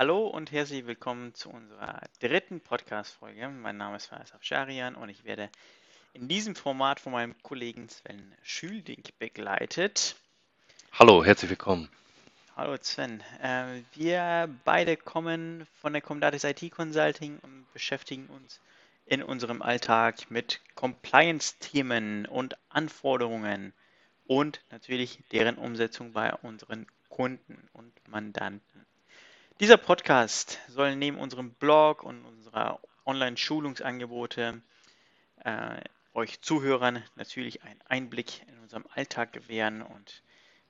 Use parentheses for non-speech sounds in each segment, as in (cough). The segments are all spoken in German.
Hallo und herzlich willkommen zu unserer dritten Podcast-Folge. Mein Name ist Faisal Afsharian und ich werde in diesem Format von meinem Kollegen Sven Schülding begleitet. Hallo, herzlich willkommen. Hallo Sven. Äh, wir beide kommen von der Comdatis IT Consulting und beschäftigen uns in unserem Alltag mit Compliance-Themen und Anforderungen und natürlich deren Umsetzung bei unseren Kunden und Mandanten. Dieser Podcast soll neben unserem Blog und unserer Online-Schulungsangebote äh, euch Zuhörern natürlich einen Einblick in unserem Alltag gewähren und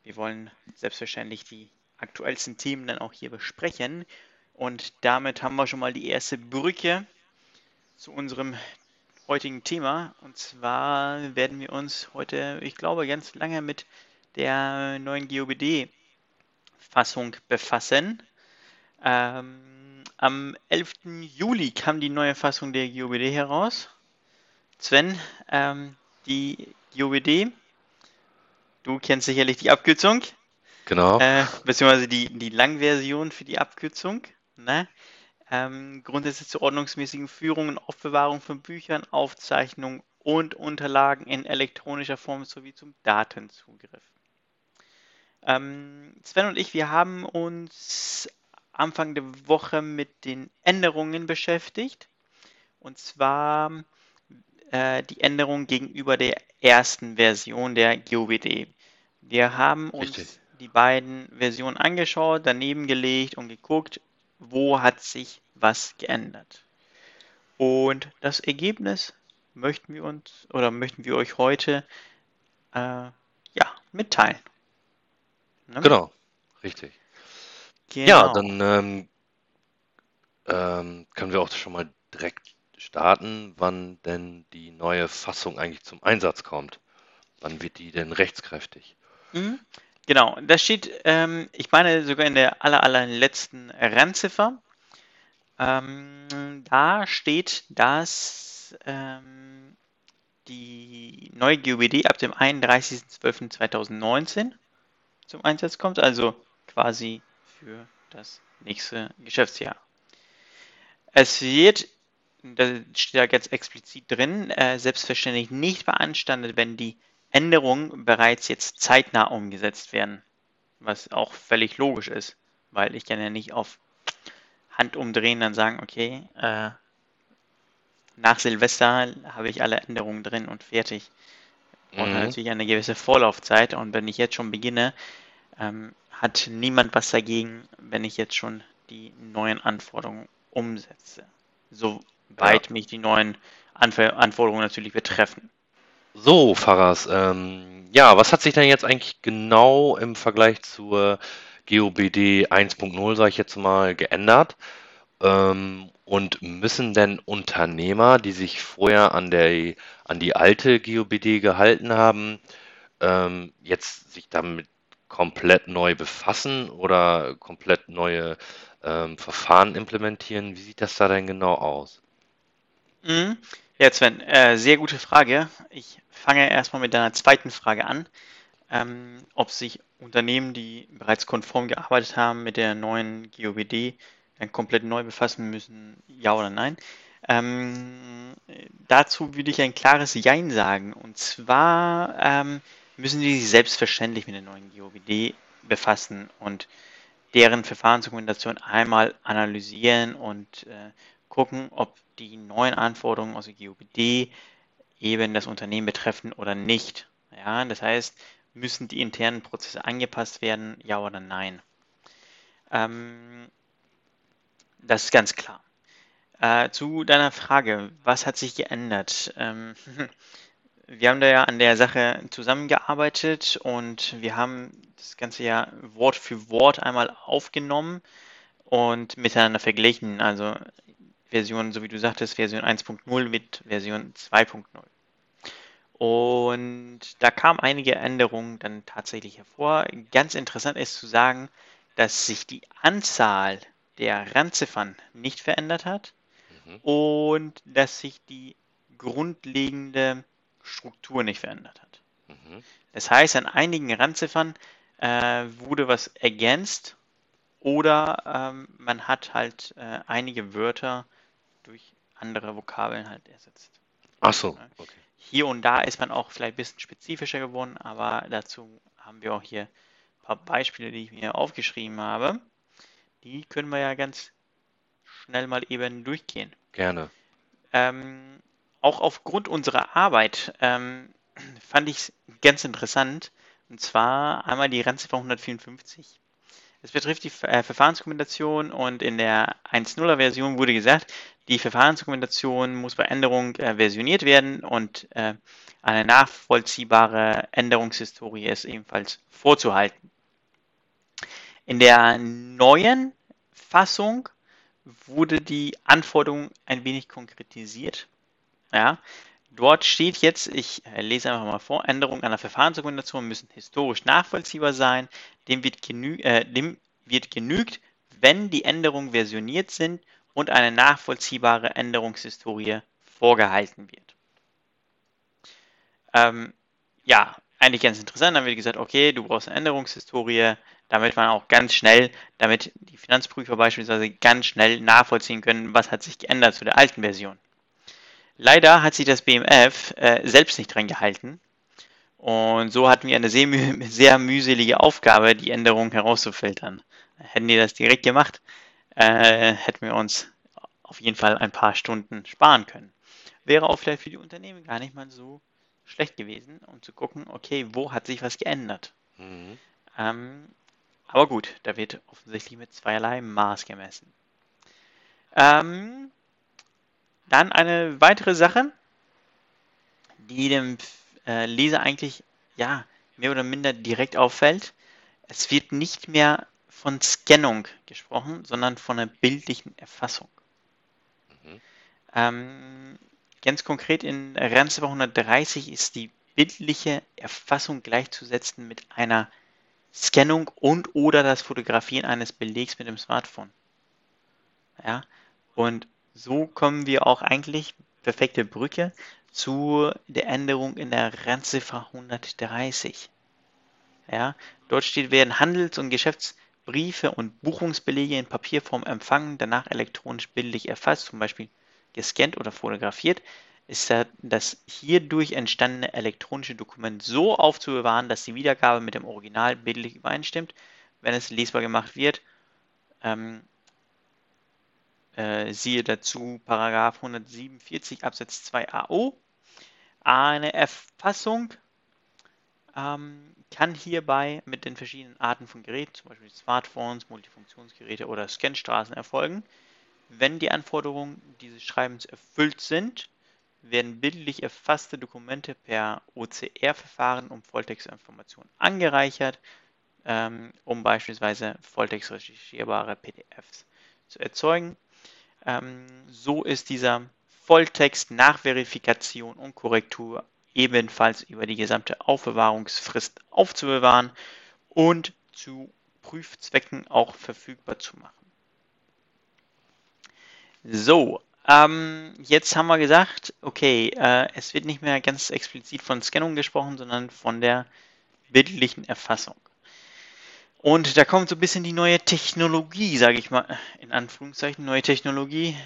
wir wollen selbstverständlich die aktuellsten Themen dann auch hier besprechen. Und damit haben wir schon mal die erste Brücke zu unserem heutigen Thema. Und zwar werden wir uns heute, ich glaube, ganz lange mit der neuen GOBD-Fassung befassen. Ähm, am 11. Juli kam die neue Fassung der GOBD heraus. Sven, ähm, die GOBD, du kennst sicherlich die Abkürzung. Genau. Äh, beziehungsweise die, die Langversion für die Abkürzung. Ne? Ähm, Grundsätze zur ordnungsmäßigen Führung und Aufbewahrung von Büchern, Aufzeichnungen und Unterlagen in elektronischer Form sowie zum Datenzugriff. Ähm, Sven und ich, wir haben uns Anfang der Woche mit den Änderungen beschäftigt. Und zwar äh, die Änderung gegenüber der ersten Version der GOBD. Wir haben uns Richtig. die beiden Versionen angeschaut, daneben gelegt und geguckt, wo hat sich was geändert. Und das Ergebnis möchten wir uns oder möchten wir euch heute äh, ja, mitteilen. Ne? Genau, richtig. Ja, Genau. dann ähm, ähm, können wir auch schon mal direkt starten, wann denn die neue Fassung eigentlich zum Einsatz kommt. Wann wird die denn rechtskräftig? Mhm. Genau, das steht, ähm, ich meine sogar in der aller, allerletzten Randziffer. Ähm, da steht, dass ähm, die neue GOBD ab dem 31.12.2019 zum Einsatz kommt, also quasi für das nächste Geschäftsjahr. Es wird, da steht ja ganz explizit drin, äh, selbstverständlich nicht beanstandet, wenn die Änderungen bereits jetzt zeitnah umgesetzt werden. Was auch völlig logisch ist, weil ich kann ja nicht auf Hand umdrehen dann sagen, okay, äh, nach Silvester habe ich alle Änderungen drin und fertig. Und mhm. natürlich eine gewisse Vorlaufzeit und wenn ich jetzt schon beginne, ähm, hat niemand was dagegen, wenn ich jetzt schon die neuen Anforderungen umsetze. Soweit ja. mich die neuen Anf Anforderungen natürlich betreffen. So, Faras, ähm, ja, was hat sich denn jetzt eigentlich genau im Vergleich zur GOBD 1.0, sage ich jetzt mal, geändert? Ähm, und müssen denn Unternehmer, die sich vorher an, der, an die alte GOBD gehalten haben, ähm, jetzt sich damit komplett neu befassen oder komplett neue ähm, Verfahren implementieren? Wie sieht das da denn genau aus? Mhm. Ja, Sven, äh, sehr gute Frage. Ich fange erstmal mit deiner zweiten Frage an. Ähm, ob sich Unternehmen, die bereits konform gearbeitet haben mit der neuen GOBD, dann komplett neu befassen müssen, ja oder nein? Ähm, dazu würde ich ein klares Jein sagen. Und zwar ähm, müssen sie sich selbstverständlich mit der neuen GOBD befassen und deren Verfahrensdokumentation einmal analysieren und äh, gucken, ob die neuen Anforderungen aus der GOBD eben das Unternehmen betreffen oder nicht. Ja, das heißt, müssen die internen Prozesse angepasst werden, ja oder nein? Ähm, das ist ganz klar. Äh, zu deiner Frage, was hat sich geändert? Ähm, (laughs) wir haben da ja an der Sache zusammengearbeitet und wir haben das Ganze ja Wort für Wort einmal aufgenommen und miteinander verglichen. Also Version, so wie du sagtest, Version 1.0 mit Version 2.0. Und da kamen einige Änderungen dann tatsächlich hervor. Ganz interessant ist zu sagen, dass sich die Anzahl der Randziffern nicht verändert hat mhm. und dass sich die grundlegende Struktur nicht verändert hat. Mhm. Das heißt, an einigen Randziffern äh, wurde was ergänzt oder ähm, man hat halt äh, einige Wörter durch andere Vokabeln halt ersetzt. Ach so, okay. Hier und da ist man auch vielleicht ein bisschen spezifischer geworden, aber dazu haben wir auch hier ein paar Beispiele, die ich mir aufgeschrieben habe. Die können wir ja ganz schnell mal eben durchgehen. Gerne. Ähm, auch aufgrund unserer Arbeit ähm, fand ich es ganz interessant. Und zwar einmal die Randziffer 154. Es betrifft die äh, Verfahrensdokumentation und in der 1.0er Version wurde gesagt, die Verfahrensdokumentation muss bei Änderung äh, versioniert werden und äh, eine nachvollziehbare Änderungshistorie ist ebenfalls vorzuhalten. In der neuen Fassung wurde die Anforderung ein wenig konkretisiert. Ja, dort steht jetzt, ich äh, lese einfach mal vor, Änderungen an der Verfahrensdokumentation müssen historisch nachvollziehbar sein. Dem wird, genü äh, dem wird genügt, wenn die Änderungen versioniert sind und eine nachvollziehbare Änderungshistorie vorgehalten wird. Ähm, ja, eigentlich ganz interessant. Dann wird gesagt, okay, du brauchst eine Änderungshistorie, damit man auch ganz schnell, damit die Finanzprüfer beispielsweise ganz schnell nachvollziehen können, was hat sich geändert zu der alten Version. Leider hat sich das BMF äh, selbst nicht dran gehalten. Und so hatten wir eine sehr, müh sehr mühselige Aufgabe, die Änderungen herauszufiltern. Hätten die das direkt gemacht, äh, hätten wir uns auf jeden Fall ein paar Stunden sparen können. Wäre auch vielleicht für die Unternehmen gar nicht mal so schlecht gewesen, um zu gucken, okay, wo hat sich was geändert. Mhm. Ähm, aber gut, da wird offensichtlich mit zweierlei Maß gemessen. Ähm, dann eine weitere Sache, die dem äh, Leser eigentlich ja mehr oder minder direkt auffällt. Es wird nicht mehr von Scannung gesprochen, sondern von einer bildlichen Erfassung. Mhm. Ähm, ganz konkret in Ranziffer 130 ist die bildliche Erfassung gleichzusetzen mit einer Scannung und oder das Fotografieren eines Belegs mit dem Smartphone. Ja, und so kommen wir auch eigentlich, perfekte Brücke, zu der Änderung in der Randziffer 130. Ja, dort steht, werden Handels- und Geschäftsbriefe und Buchungsbelege in Papierform empfangen, danach elektronisch bildlich erfasst, zum Beispiel gescannt oder fotografiert, ist das hierdurch entstandene elektronische Dokument so aufzubewahren, dass die Wiedergabe mit dem Original bildlich übereinstimmt, wenn es lesbar gemacht wird. Ähm, äh, siehe dazu Paragraph 147 Absatz 2 AO. Eine Erfassung ähm, kann hierbei mit den verschiedenen Arten von Geräten, zum Beispiel Smartphones, Multifunktionsgeräte oder Scanstraßen erfolgen. Wenn die Anforderungen dieses Schreibens erfüllt sind, werden bildlich erfasste Dokumente per OCR-Verfahren um Volltextinformationen angereichert, ähm, um beispielsweise volltextrecherchierbare PDFs zu erzeugen. Ähm, so ist dieser Volltext nach Verifikation und Korrektur ebenfalls über die gesamte Aufbewahrungsfrist aufzubewahren und zu Prüfzwecken auch verfügbar zu machen. So, ähm, jetzt haben wir gesagt, okay, äh, es wird nicht mehr ganz explizit von Scannung gesprochen, sondern von der bildlichen Erfassung. Und da kommt so ein bisschen die neue Technologie, sage ich mal, in Anführungszeichen, neue Technologie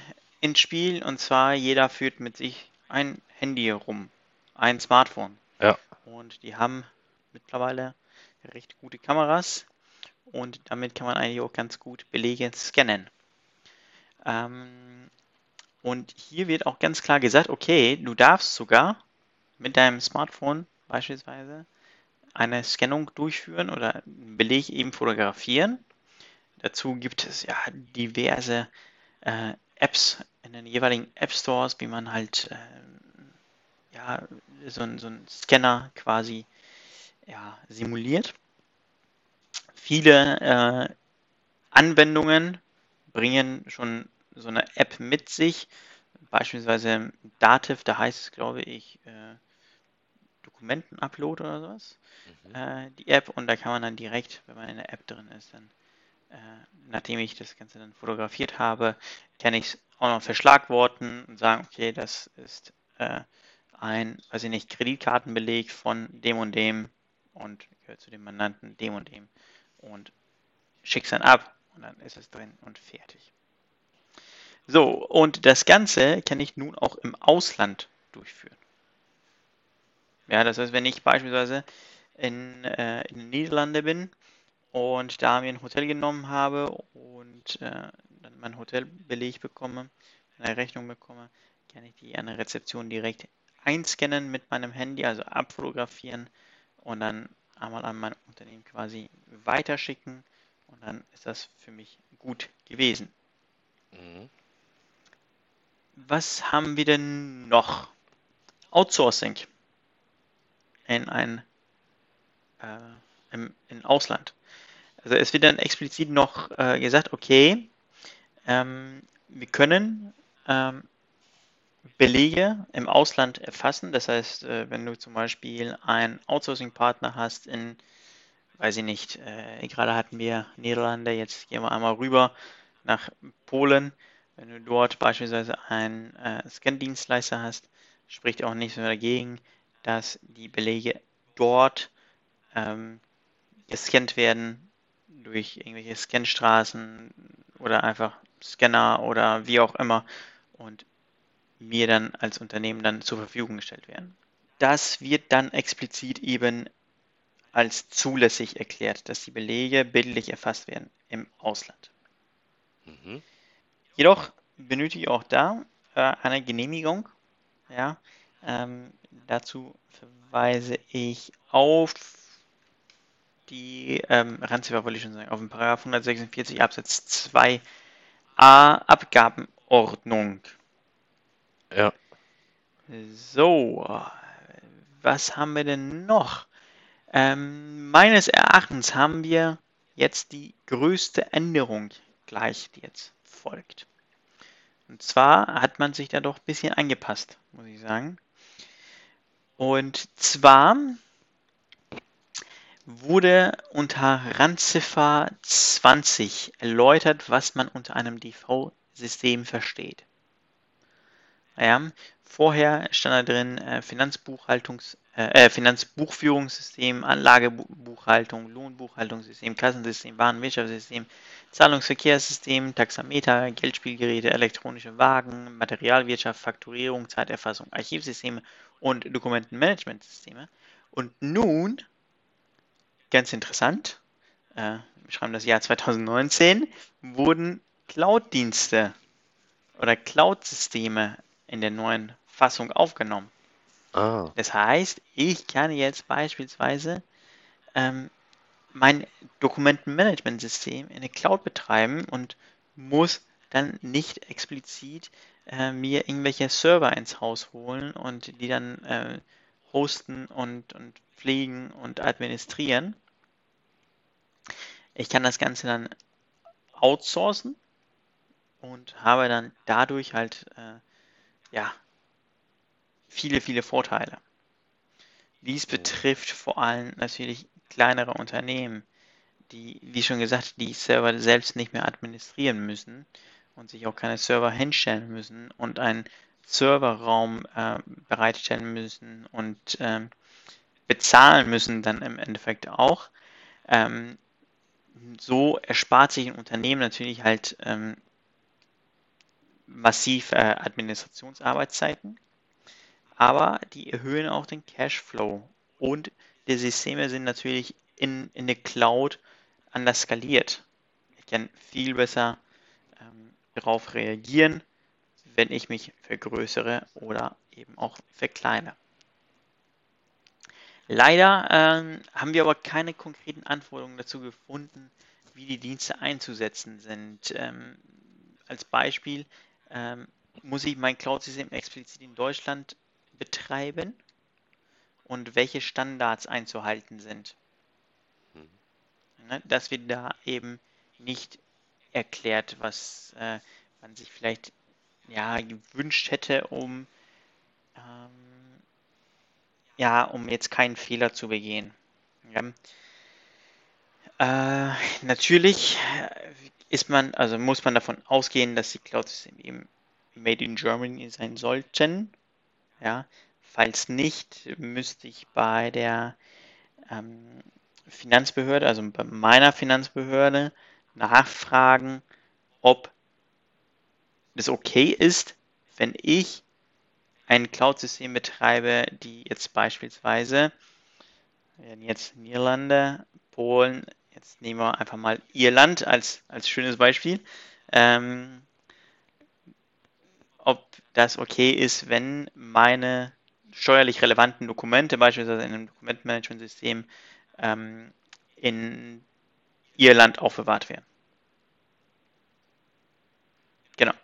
ins Spiel. Und zwar, jeder führt mit sich ein Handy rum, ein Smartphone. Ja. Und die haben mittlerweile recht gute Kameras. Und damit kann man eigentlich auch ganz gut Belege scannen. Ähm, und hier wird auch ganz klar gesagt, okay, du darfst sogar mit deinem Smartphone beispielsweise eine Scannung durchführen oder einen Beleg eben fotografieren. Dazu gibt es ja diverse äh, Apps in den jeweiligen App Stores, wie man halt äh, ja, so, so einen Scanner quasi ja, simuliert. Viele äh, Anwendungen bringen schon so eine App mit sich, beispielsweise Dativ, da heißt es, glaube ich, äh, Dokumenten-Upload oder sowas, Mhm. äh, die App, und da kann man dann direkt, wenn man in der App drin ist, dann, äh, nachdem ich das Ganze dann fotografiert habe, kann ich es auch noch verschlagworten und sagen, okay, das ist äh, ein, weiß ich nicht, Kreditkartenbeleg von dem und dem und gehört zu dem Mandanten dem und dem und schick's dann ab und dann ist es drin und fertig. So, und das Ganze kann ich nun auch im Ausland durchführen. Ja, das heißt, wenn ich beispielsweise in, äh, in den Niederlanden bin und da mir ein Hotel genommen habe und äh, dann mein Hotelbeleg bekomme, eine Rechnung bekomme, kann ich die an der Rezeption direkt einscannen mit meinem Handy, also abfotografieren und dann einmal an mein Unternehmen quasi weiterschicken und dann ist das für mich gut gewesen. Mhm. Was haben wir denn noch? Outsourcing in ein äh, im, im Ausland. Also es wird dann explizit noch äh, gesagt, okay, ähm, wir können ähm, Belege im Ausland erfassen. Das heißt, äh, wenn du zum Beispiel einen Outsourcing-Partner hast in, weiß ich nicht, äh, gerade hatten wir Niederlande, jetzt gehen wir einmal rüber nach Polen. Wenn du dort beispielsweise einen äh, Scan-Dienstleister hast, spricht auch nichts mehr dagegen, dass die Belege dort ähm, gescannt werden durch irgendwelche Scanstraßen oder einfach Scanner oder wie auch immer und mir dann als Unternehmen dann zur Verfügung gestellt werden. Das wird dann explizit eben als zulässig erklärt, dass die Belege bildlich erfasst werden im Ausland. Mhm. Jedoch benötige ich auch da äh, eine Genehmigung. Ja, ähm, dazu verweise ich auf die ähm, Randziffer wollte ich schon sagen, auf den Paragraph 146 Absatz 2a Abgabenordnung. Ja. So, was haben wir denn noch? Ähm, meines Erachtens haben wir jetzt die größte Änderung gleich, die jetzt folgt. Und zwar hat man sich da doch ein bisschen angepasst, muss ich sagen. Und zwar wurde unter Randziffer 20 erläutert, was man unter einem DV-System versteht. Ja, vorher stand da drin äh, Finanzbuchhaltungs, äh, äh, Finanzbuchführungssystem, Anlagebuchhaltung, Lohnbuchhaltungssystem, Kassensystem, Warenwirtschaftssystem, Zahlungsverkehrssystem, Taxameter, Geldspielgeräte, elektronische Wagen, Materialwirtschaft, Fakturierung, Zeiterfassung, Archivsysteme und Dokumentenmanagementsysteme. Und nun, ganz interessant, äh, wir schreiben das Jahr 2019, wurden Cloud-Dienste oder Cloud-Systeme in der neuen Fassung aufgenommen. Ah. Das heißt, ich kann jetzt beispielsweise ähm, mein Dokumentenmanagementsystem in der Cloud betreiben und muss dann nicht explizit äh, mir irgendwelche Server ins Haus holen und die dann äh, hosten und, und pflegen und administrieren. Ich kann das Ganze dann outsourcen und habe dann dadurch halt äh, ja viele, viele Vorteile. Dies betrifft vor allem natürlich kleinere Unternehmen, die, wie schon gesagt, die Server selbst nicht mehr administrieren müssen und sich auch keine Server hinstellen müssen und einen Serverraum äh, bereitstellen müssen und äh, bezahlen müssen dann im Endeffekt auch. Ähm, so erspart sich ein Unternehmen natürlich halt ähm, massiv äh, Administrationsarbeitszeiten, aber die erhöhen auch den Cashflow und die Systeme sind natürlich in, in der Cloud anders skaliert. Ich kann viel besser ähm, darauf reagieren, wenn ich mich vergrößere oder eben auch verkleinere. Leider ähm, haben wir aber keine konkreten Anforderungen dazu gefunden, wie die Dienste einzusetzen sind. Ähm, als Beispiel ähm, muss ich mein Cloud-System explizit in Deutschland betreiben und welche Standards einzuhalten sind. Mhm. Ne, das wird da eben nicht erklärt, was äh, man sich vielleicht ja, gewünscht hätte, um ähm, ja, um jetzt keinen Fehler zu begehen. Ja. Äh, natürlich ist man, also muss man davon ausgehen, dass die Cloud-Systeme eben made in Germany sein sollten. Ja, falls nicht, müsste ich bei der ähm, Finanzbehörde, also bei meiner Finanzbehörde, nachfragen, ob es okay ist, wenn ich ein Cloud-System betreibe, die jetzt beispielsweise, jetzt Niederlande, Polen, jetzt nehmen wir einfach mal Irland als, als schönes Beispiel, ähm, ob das okay ist, wenn meine steuerlich relevanten Dokumente, beispielsweise in einem Dokumentenmanagementsystem, ähm, in Irland aufbewahrt werden. Genau.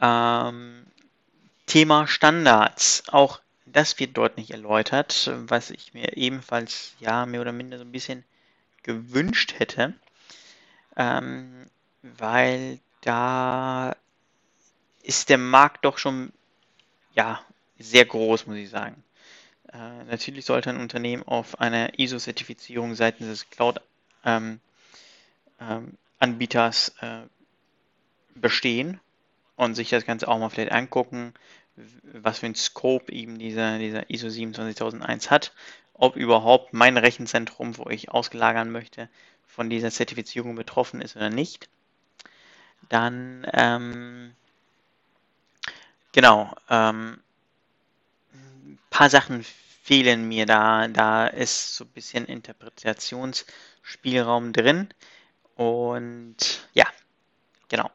Ähm, Thema Standards. Auch das wird dort nicht erläutert, was ich mir ebenfalls ja mehr oder minder so ein bisschen gewünscht hätte, ähm, weil da ist der Markt doch schon ja sehr groß, muss ich sagen. Äh, natürlich sollte ein Unternehmen auf eine ISO-Zertifizierung seitens des Cloud-Anbieters ähm, ähm, äh, bestehen und sich das Ganze auch mal vielleicht angucken, was für ein Scope eben dieser, dieser ISO 27001 hat, ob überhaupt mein Rechenzentrum, wo ich ausgelagern möchte, von dieser Zertifizierung betroffen ist oder nicht. Dann, ähm, genau, ähm, paar Sachen fehlen mir da. Da ist so ein bisschen Interpretationsspielraum drin. Und ja, genau.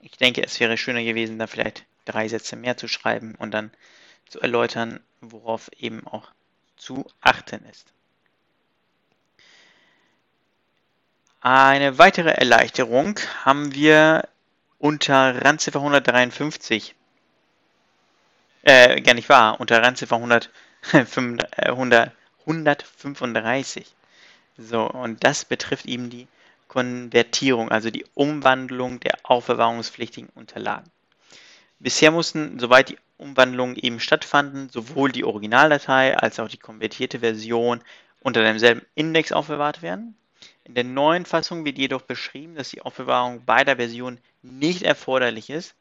Ich denke, es wäre schöner gewesen, da vielleicht drei Sätze mehr zu schreiben und dann zu erläutern, worauf eben auch zu achten ist. Eine weitere Erleichterung haben wir unter Randziffer 153 äh, gar nicht wahr. Unter Randziffer 100, 100, 135. So, und das betrifft eben die Konvertierung, also die Umwandlung der aufbewahrungspflichtigen Unterlagen. Bisher mussten, soweit die Umwandlungen eben stattfanden, sowohl die Originaldatei als auch die konvertierte Version unter demselben Index aufbewahrt werden. In der neuen Fassung wird jedoch beschrieben, dass die Aufbewahrung beider Versionen nicht erforderlich ist,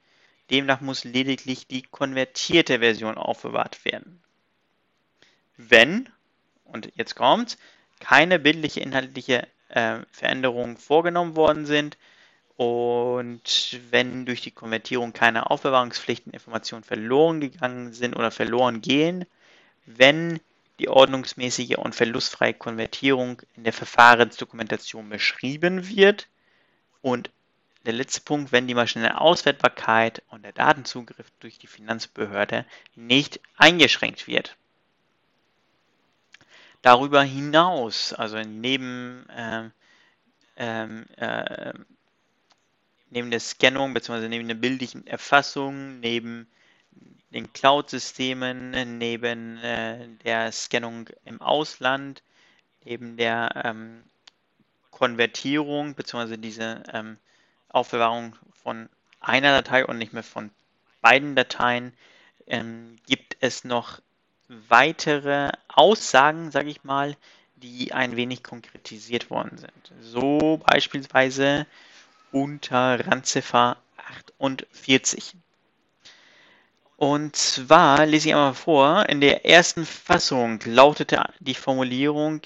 Demnach muss lediglich die konvertierte Version aufbewahrt werden. Wenn, und jetzt kommt, keine bildliche inhaltliche äh, Veränderungen vorgenommen worden sind und wenn durch die Konvertierung keine Aufbewahrungspflichteninformationen verloren gegangen sind oder verloren gehen, wenn die ordnungsmäßige und verlustfreie Konvertierung in der Verfahrensdokumentation beschrieben wird und der letzte Punkt, wenn die maschinelle Auswertbarkeit und der Datenzugriff durch die Finanzbehörde nicht eingeschränkt wird. Darüber hinaus, also neben, äh, äh, neben der Scannung bzw. neben der bildlichen Erfassung, neben den Cloud-Systemen, neben äh, der Scannung im Ausland, neben der ähm, Konvertierung bzw. diese ähm, Aufbewahrung von einer Datei und nicht mehr von beiden Dateien, ähm, gibt es noch weitere Aussagen, sage ich mal, die ein wenig konkretisiert worden sind. So beispielsweise unter Randziffer 48. Und zwar lese ich einmal vor, in der ersten Fassung lautete die Formulierung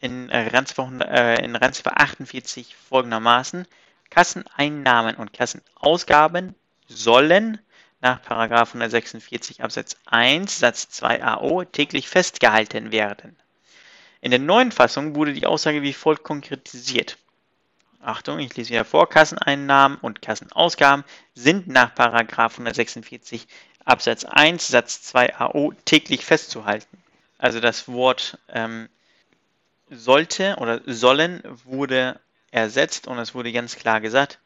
in Randziffer, äh, in Randziffer 48 folgendermaßen, Kasseneinnahmen und Kassenausgaben sollen nach 146 Absatz 1 Satz 2 AO täglich festgehalten werden. In der neuen Fassung wurde die Aussage wie folgt konkretisiert. Achtung, ich lese wieder vor. Kasseneinnahmen und Kassenausgaben sind nach 146 Absatz 1 Satz 2 AO täglich festzuhalten. Also das Wort ähm, sollte oder sollen wurde ersetzt und es wurde ganz klar gesagt,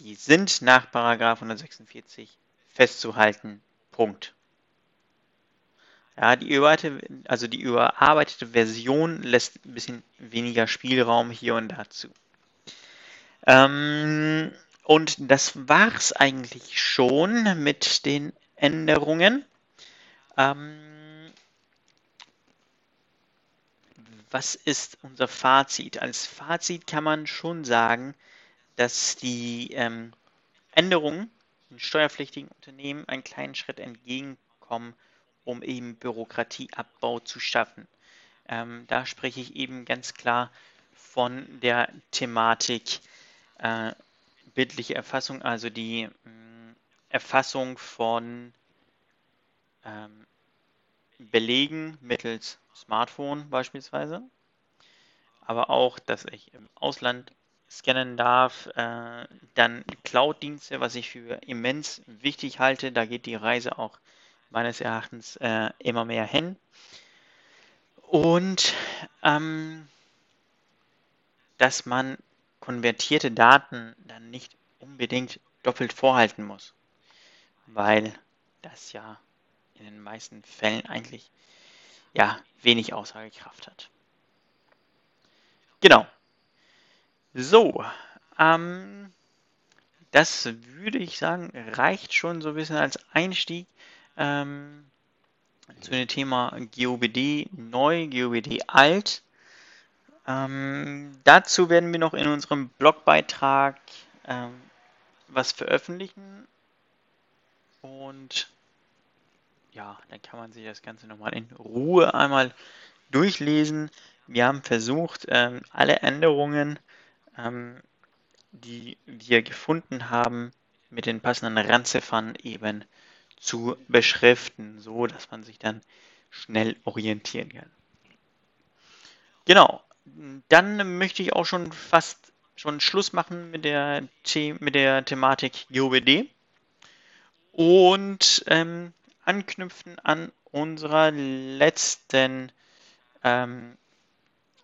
die sind nach 146 festzuhalten. Punkt. Ja, die überarbeitete, also die überarbeitete Version lässt ein bisschen weniger Spielraum hier und dazu. Ähm, und das war es eigentlich schon mit den Änderungen. Ähm, was ist unser Fazit? Als Fazit kann man schon sagen, dass die ähm, Änderungen in steuerpflichtigen Unternehmen einen kleinen Schritt entgegenkommen, um eben Bürokratieabbau zu schaffen. Ähm, da spreche ich eben ganz klar von der Thematik äh, bildliche Erfassung, also die mh, mm, Erfassung von ähm, Belegen mittels Smartphone beispielsweise, aber auch, dass ich im Ausland scannen darf, äh, dann Cloud-Dienste, was ich für immens wichtig halte, da geht die Reise auch meines Erachtens äh, immer mehr hin. Und ähm, dass man konvertierte Daten dann nicht unbedingt doppelt vorhalten muss, weil das ja in den meisten Fällen eigentlich ja wenig Aussagekraft hat. Genau. So, ähm, das würde ich sagen, reicht schon so ein bisschen als Einstieg ähm, zu dem Thema GOBD neu, GOBD alt. Ähm, dazu werden wir noch in unserem Blogbeitrag ähm, was veröffentlichen. Und ja, dann kann man sich das Ganze nochmal in Ruhe einmal durchlesen. Wir haben versucht, ähm, alle Änderungen, ähm, die wir gefunden haben, mit den passenden Randziffern eben zu beschriften, so dass man sich dann schnell orientieren kann. Genau, dann möchte ich auch schon fast schon Schluss machen mit der, The mit der Thematik GOBD und ähm, anknüpfen an unserer letzten ähm,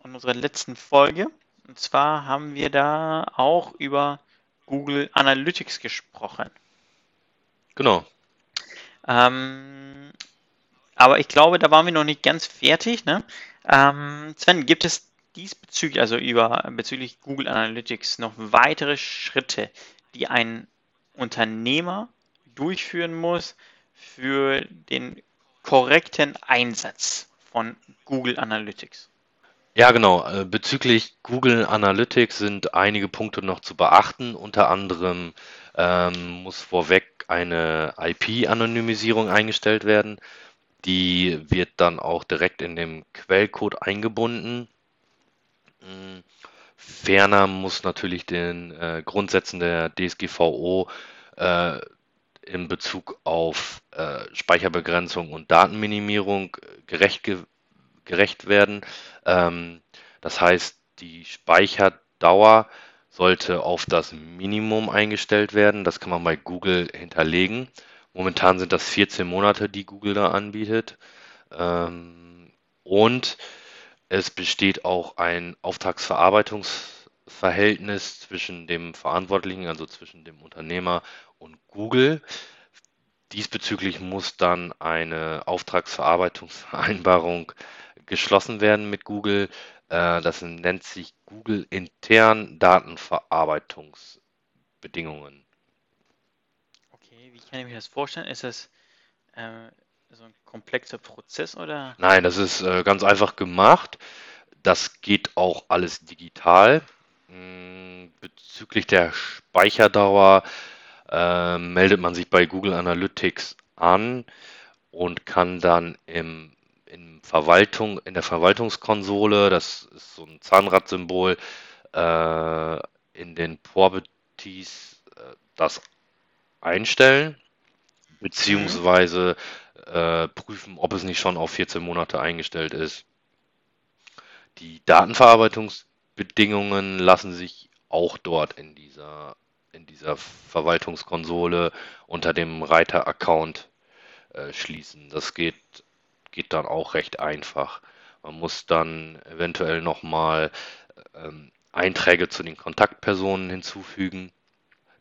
an unserer letzten Folge. Und zwar haben wir da auch über Google Analytics gesprochen. Genau. Ähm, aber ich glaube, da waren wir noch nicht ganz fertig. Ne? Ähm, Sven, gibt es diesbezüglich, also über bezüglich Google Analytics, noch weitere Schritte, die ein Unternehmer durchführen muss für den korrekten Einsatz von Google Analytics? Ja, genau. Äh, bezüglich Google Analytics sind einige Punkte noch zu beachten. Unter anderem ähm, muss vorweg eine IP-Anonymisierung eingestellt werden. Die wird dann auch direkt in dem Quellcode eingebunden. Mm, ferner muss natürlich den äh, Grundsätzen der DSGVO äh, in Bezug auf äh, Speicherbegrenzung und Datenminimierung gerecht, ge gerecht werden. Ähm, das heißt, die Speicherdauer sollte auf das Minimum eingestellt werden. Das kann man bei Google hinterlegen. Momentan sind das 14 Monate, die Google da anbietet. Ähm, und es besteht auch ein Auftragsverarbeitungsverhältnis zwischen dem Verantwortlichen, also zwischen dem Unternehmer und Google. Diesbezüglich muss dann eine Auftragsverarbeitungsvereinbarung geschlossen werden mit Google. Äh, das nennt sich Google intern Datenverarbeitungsbedingungen. Okay, wie kann ich mir das vorstellen? Ist das äh, so ein komplexer Prozess oder? Nein, das ist äh, ganz einfach gemacht. Das geht auch alles digital. Bezüglich der Speicherdauer äh, meldet man sich bei Google Analytics an und kann dann im, in, Verwaltung, in der Verwaltungskonsole, das ist so ein Zahnradsymbol, äh, in den Properties äh, das einstellen, beziehungsweise äh, prüfen, ob es nicht schon auf 14 Monate eingestellt ist. Die Datenverarbeitungsbedingungen lassen sich auch dort in dieser, in dieser Verwaltungskonsole unter dem Reiter Account äh, schließen. Das geht, geht dann auch recht einfach. Man muss dann eventuell nochmal ähm, Einträge zu den Kontaktpersonen hinzufügen,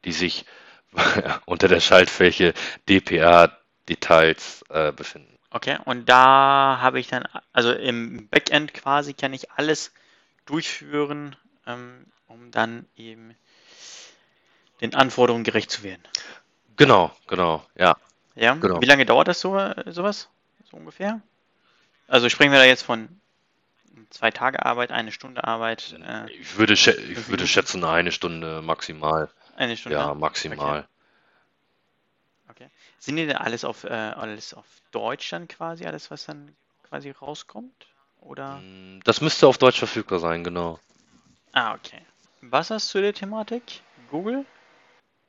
die sich (laughs) unter der Schaltfläche DPA Details äh, befinden. Okay, und da habe ich dann, also im Backend quasi kann ich alles durchführen, ähm, um dann eben den Anforderungen gerecht zu werden. Genau, genau, ja. Ja, genau. wie lange dauert das so, sowas? So ungefähr? Also sprechen wir da jetzt von zwei Tage Arbeit, eine Stunde Arbeit? Äh, ich würde, ich würde schätzen, eine Stunde maximal. Eine Stunde? Ja, maximal. Okay. Okay. Sind die denn alles auf, äh, alles auf Deutsch dann quasi, alles was dann quasi rauskommt? Oder? Mm, das müsste auf Deutsch verfügbar sein, genau. Ah, okay. Was hast du der Thematik? Google?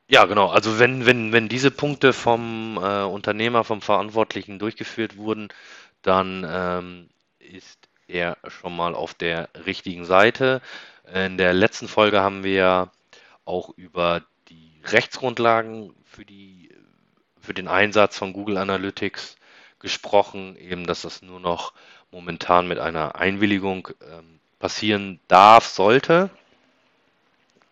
Ja, genau. Also wenn, wenn, wenn diese Punkte vom äh, Unternehmer, vom Verantwortlichen durchgeführt wurden, dann ähm, ist er schon mal auf der richtigen Seite. In der letzten Folge haben wir auch über die Rechtsgrundlagen für die, für den Einsatz von Google Analytics gesprochen, eben dass das nur noch momentan mit einer Einwilligung ähm, passieren darf, sollte.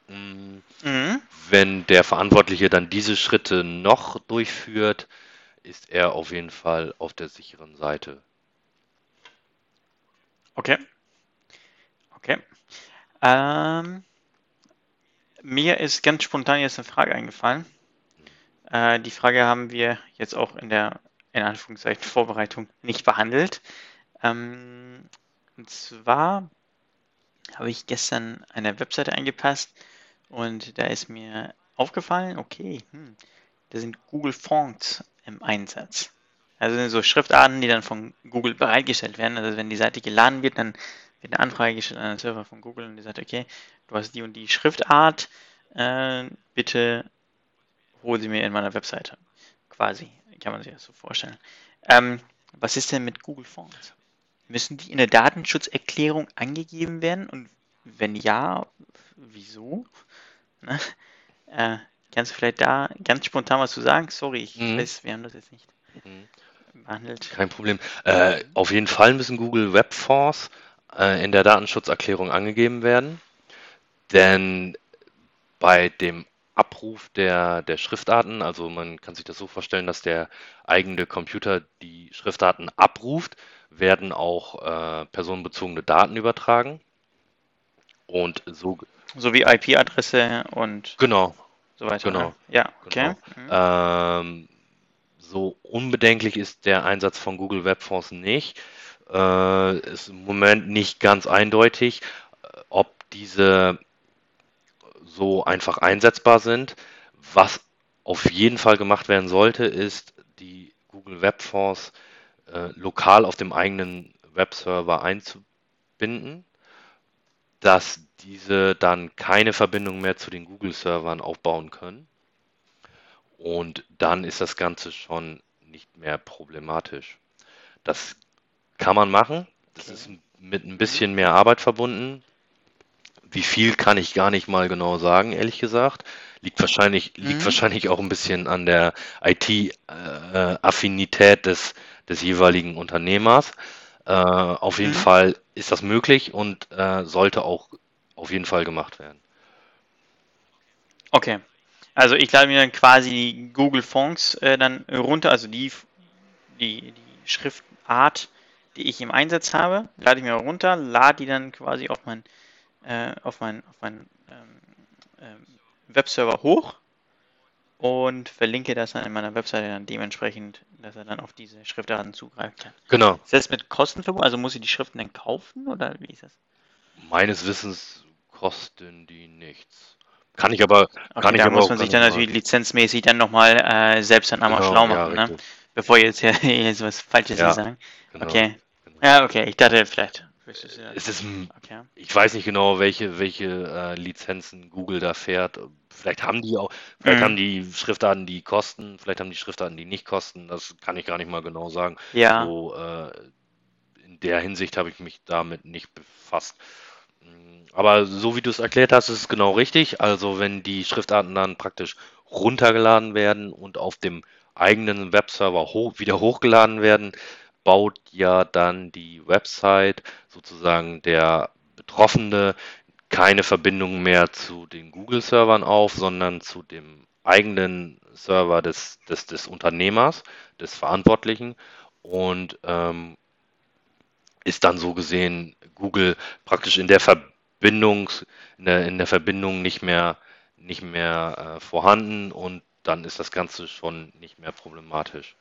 Mm, Mhm. Wenn der Verantwortliche dann diese Schritte noch durchführt, ist er auf jeden Fall auf der sicheren Seite. Okay. Okay. Ähm, mir ist ganz spontan jetzt eine Frage eingefallen. Äh, die Frage haben wir jetzt auch in der, in Anführungszeichen, Vorbereitung nicht behandelt. Ähm, und zwar habe ich gestern eine Webseite eingepasst und da ist mir aufgefallen, okay, hm, da sind Google Fonts im Einsatz. Also sind so Schriftarten, die dann von Google bereitgestellt werden. Also wenn die Seite geladen wird, dann wird eine Anfrage gestellt an den Server von Google und die sagt, okay, du hast die und die Schriftart, äh, bitte hol sie mir in meiner Webseite. Quasi, kann man sich das so vorstellen. Ähm, was ist denn mit Google Fonts? Müssen die in der Datenschutzerklärung angegeben werden? Und wenn ja, wieso? (laughs) Ne? Äh, kannst du vielleicht da ganz spontan was zu sagen? Sorry, ich Mhm. weiß, wir haben das jetzt nicht Mhm. behandelt. Kein Problem. Äh, auf jeden Fall müssen Google Web Fonts äh, in der Datenschutzerklärung angegeben werden, denn bei dem Abruf der, der Schriftarten, also man kann sich das so vorstellen, dass der eigene Computer die Schriftarten abruft, werden auch äh, personenbezogene Daten übertragen. Und so, So wie IP-Adresse und genau, so weiter. Genau, ne? Ja, okay. Mhm. ähm, so unbedenklich ist der Einsatz von Google Web Fonts nicht. Äh, ist im Moment nicht ganz eindeutig, äh, ob diese so einfach einsetzbar sind. Was auf jeden Fall gemacht werden sollte, ist die Google Web Fonts äh, lokal auf dem eigenen Webserver einzubinden, dass diese dann keine Verbindung mehr zu den Google-Servern aufbauen können. Und dann ist das Ganze schon nicht mehr problematisch. Das kann man machen. Das Okay. ist mit ein bisschen mehr Arbeit verbunden. Wie viel kann ich gar nicht mal genau sagen, ehrlich gesagt. Liegt wahrscheinlich, liegt Mhm. wahrscheinlich auch ein bisschen an der IT-Affinität des, des jeweiligen Unternehmers. Äh, auf jeden Mhm. Fall ist das möglich und äh, sollte auch auf jeden Fall gemacht werden. Okay. Also ich lade mir dann quasi die Google Fonts äh, dann runter, also die, die, die Schriftart, die ich im Einsatz habe, lade ich mir runter, lade die dann quasi auf mein, äh, auf mein, auf mein ähm, ähm, Webserver hoch und verlinke das dann in meiner Webseite dann dementsprechend, dass er dann auf diese Schriftarten zugreifen kann. Genau. Ist das mit Kosten verbunden? Also muss ich die Schriften dann kaufen oder wie ist das? Meines Wissens kosten die nichts. Kann ich aber, Okay, kann ich da aber muss man sich dann natürlich lizenzmäßig dann nochmal äh, selbst dann einmal Genau, schlau ja, machen, ne? richtig. Bevor jetzt hier (laughs) jetzt was Falsches Ja, hier sagen. Genau. Okay. genau. Ja, okay, ich dachte vielleicht. Wüsstest du das. Es ist, Okay. ich weiß nicht genau, welche, welche äh, Lizenzen Google da fährt. Vielleicht haben die auch, vielleicht Mhm. haben die Schriftarten, die kosten, vielleicht haben die Schriftarten, die nicht kosten. Das kann ich gar nicht mal genau sagen. Ja. So, äh, in der Hinsicht habe ich mich damit nicht befasst. Mm, Aber so wie du es erklärt hast, ist es genau richtig. Also wenn die Schriftarten dann praktisch runtergeladen werden und auf dem eigenen Webserver hoch, wieder hochgeladen werden, baut ja dann die Website sozusagen der Betroffene keine Verbindung mehr zu den Google-Servern auf, sondern zu dem eigenen Server des, des, des Unternehmers, des Verantwortlichen und ähm, ist dann so gesehen Google praktisch in der Verbindung, in der, in der Verbindung nicht mehr, nicht mehr äh, vorhanden und dann ist das Ganze schon nicht mehr problematisch.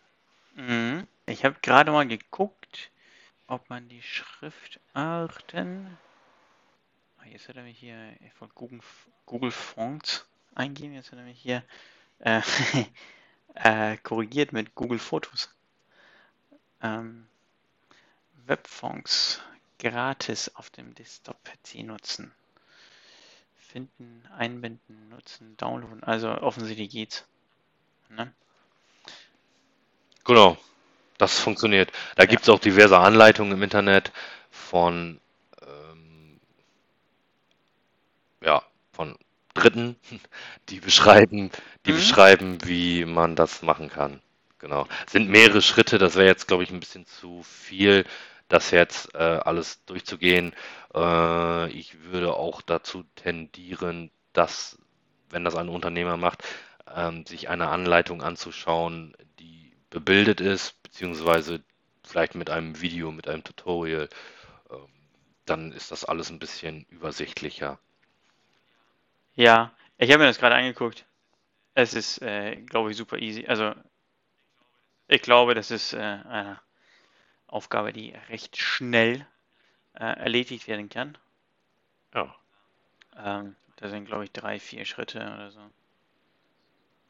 Mhm. Ich habe gerade mal geguckt, ob man die Schriftarten. Jetzt hat er mich hier wollte Google, Google Fonts eingeben. Jetzt hat er mich hier äh, (laughs) äh, korrigiert mit Google Fotos. Ähm, Webfonts gratis auf dem Desktop-PC nutzen. Finden, einbinden, nutzen, downloaden. Also offensichtlich geht's. Ne? Genau, das funktioniert. Da Ja. gibt es auch diverse Anleitungen im Internet von, ähm, ja, von Dritten, (laughs) die beschreiben, die Mhm. beschreiben, wie man das machen kann. Genau. Sind mehrere Schritte, das wäre jetzt, glaube ich, ein bisschen zu viel, das jetzt äh, alles durchzugehen. Äh, ich würde auch dazu tendieren, dass, wenn das ein Unternehmer macht, ähm, sich eine Anleitung anzuschauen, die bebildet ist, beziehungsweise vielleicht mit einem Video, mit einem Tutorial. Ähm, dann ist das alles ein bisschen übersichtlicher. Ja, ich habe mir das gerade angeguckt. Es ist, äh, glaube ich, super easy. Also, ich glaube, das ist äh, eine Aufgabe, die recht schnell äh, erledigt werden kann. Ja. Ähm, da sind, glaube ich, drei, vier Schritte oder so.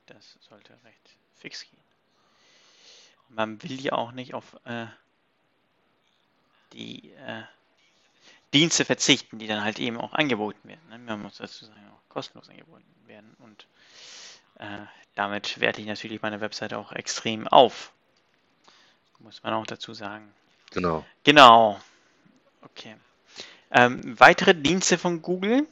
Das sollte recht fix gehen. Man will ja auch nicht auf äh, die äh, Dienste verzichten, die dann halt eben auch angeboten werden. Ne? Man muss dazu sagen, auch kostenlos angeboten werden. Und äh, damit werte ich natürlich meine Webseite auch extrem auf. Muss man auch dazu sagen. Genau. Genau. Okay. Ähm, weitere Dienste von Google.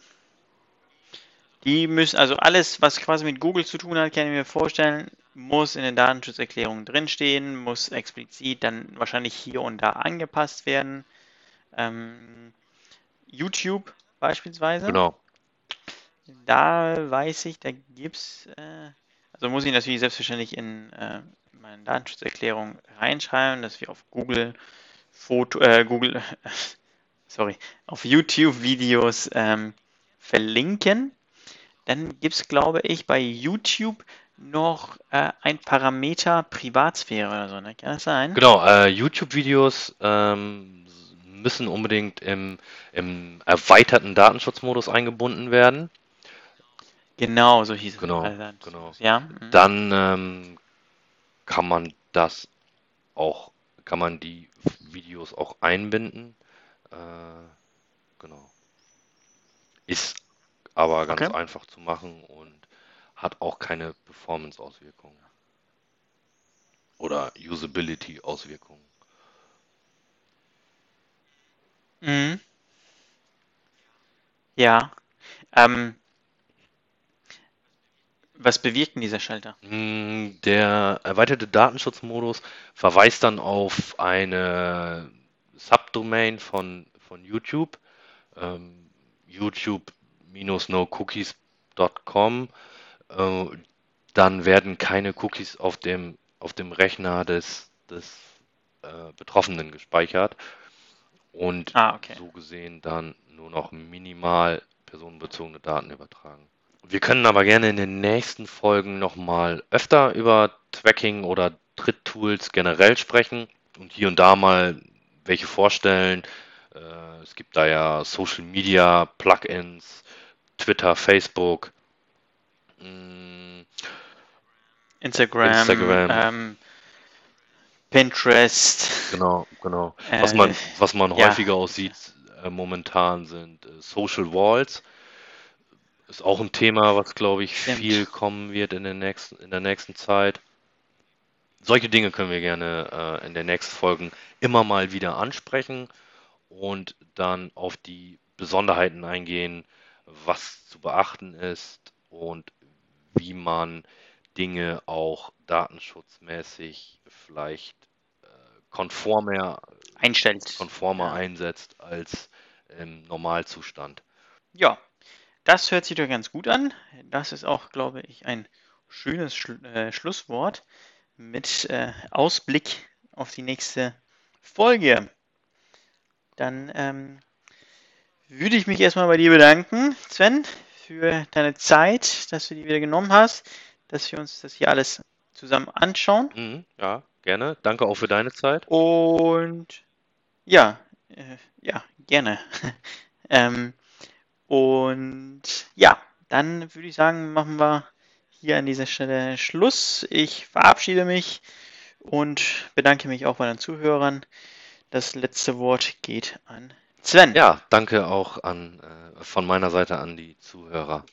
Die müssen, also alles, was quasi mit Google zu tun hat, kann ich mir vorstellen, muss in den Datenschutzerklärungen drinstehen, muss explizit dann wahrscheinlich hier und da angepasst werden. Ähm, YouTube beispielsweise. Genau. Da weiß ich, da gibt's, äh, also muss ich natürlich selbstverständlich in äh, meine Datenschutzerklärung reinschreiben, dass wir auf Google Foto, äh, Google, (laughs) sorry, auf YouTube Videos ähm, verlinken. Dann gibt es, glaube ich, bei YouTube noch äh, ein Parameter Privatsphäre oder so, ne? Kann das sein? Genau, äh, YouTube-Videos ähm, müssen unbedingt im, im erweiterten Datenschutzmodus eingebunden werden. Genau, so hieß es. Genau, Also, genau. Ja. mhm. Dann ähm, kann man das auch, kann man die Videos auch einbinden. Äh, genau. Ist aber ganz Okay. einfach zu machen und hat auch keine Performance-Auswirkungen oder Usability-Auswirkungen. Mhm. Ja. Ähm, was bewirkt denn dieser Schalter? Mm, Der erweiterte Datenschutzmodus verweist dann auf eine Subdomain von, von YouTube, ähm, youtube-nocookies.com. Äh, dann werden keine Cookies auf dem, auf dem Rechner des, des äh, Betroffenen gespeichert und Ah, okay. so gesehen dann nur noch minimal personenbezogene Daten übertragen. Wir können aber gerne in den nächsten Folgen nochmal öfter über Tracking oder Dritttools generell sprechen und hier und da mal welche vorstellen. Äh, es gibt da ja Social Media Plugins, Twitter, Facebook. Mm, Instagram, Instagram. Ähm, Pinterest. Genau, genau. Was man, was man ja. häufiger aussieht äh, momentan sind äh, Social Walls. Ist auch ein Thema, was glaube ich Stimmt. viel kommen wird in der nächsten, in der nächsten Zeit. Solche Dinge können wir gerne äh, in den nächsten Folgen immer mal wieder ansprechen und dann auf die Besonderheiten eingehen, was zu beachten ist und wie man Dinge auch datenschutzmäßig vielleicht äh, konformer, einstellt. konformer Ja. einsetzt als im Normalzustand. Ja, das hört sich doch ganz gut an. Das ist auch, glaube ich, ein schönes Schl äh, Schlusswort mit äh, Ausblick auf die nächste Folge. Dann ähm, würde ich mich erstmal bei dir bedanken, Sven, für deine Zeit, dass du die wieder genommen hast, dass wir uns das hier alles zusammen anschauen. Mhm, ja, gerne. Danke auch für deine Zeit. Und ja, äh, ja, gerne. (laughs) ähm, und ja, dann würde ich sagen, machen wir hier an dieser Stelle Schluss. Ich verabschiede mich und bedanke mich auch bei den Zuhörern. Das letzte Wort geht an Sven. Ja, danke auch an, äh, von meiner Seite an die Zuhörer.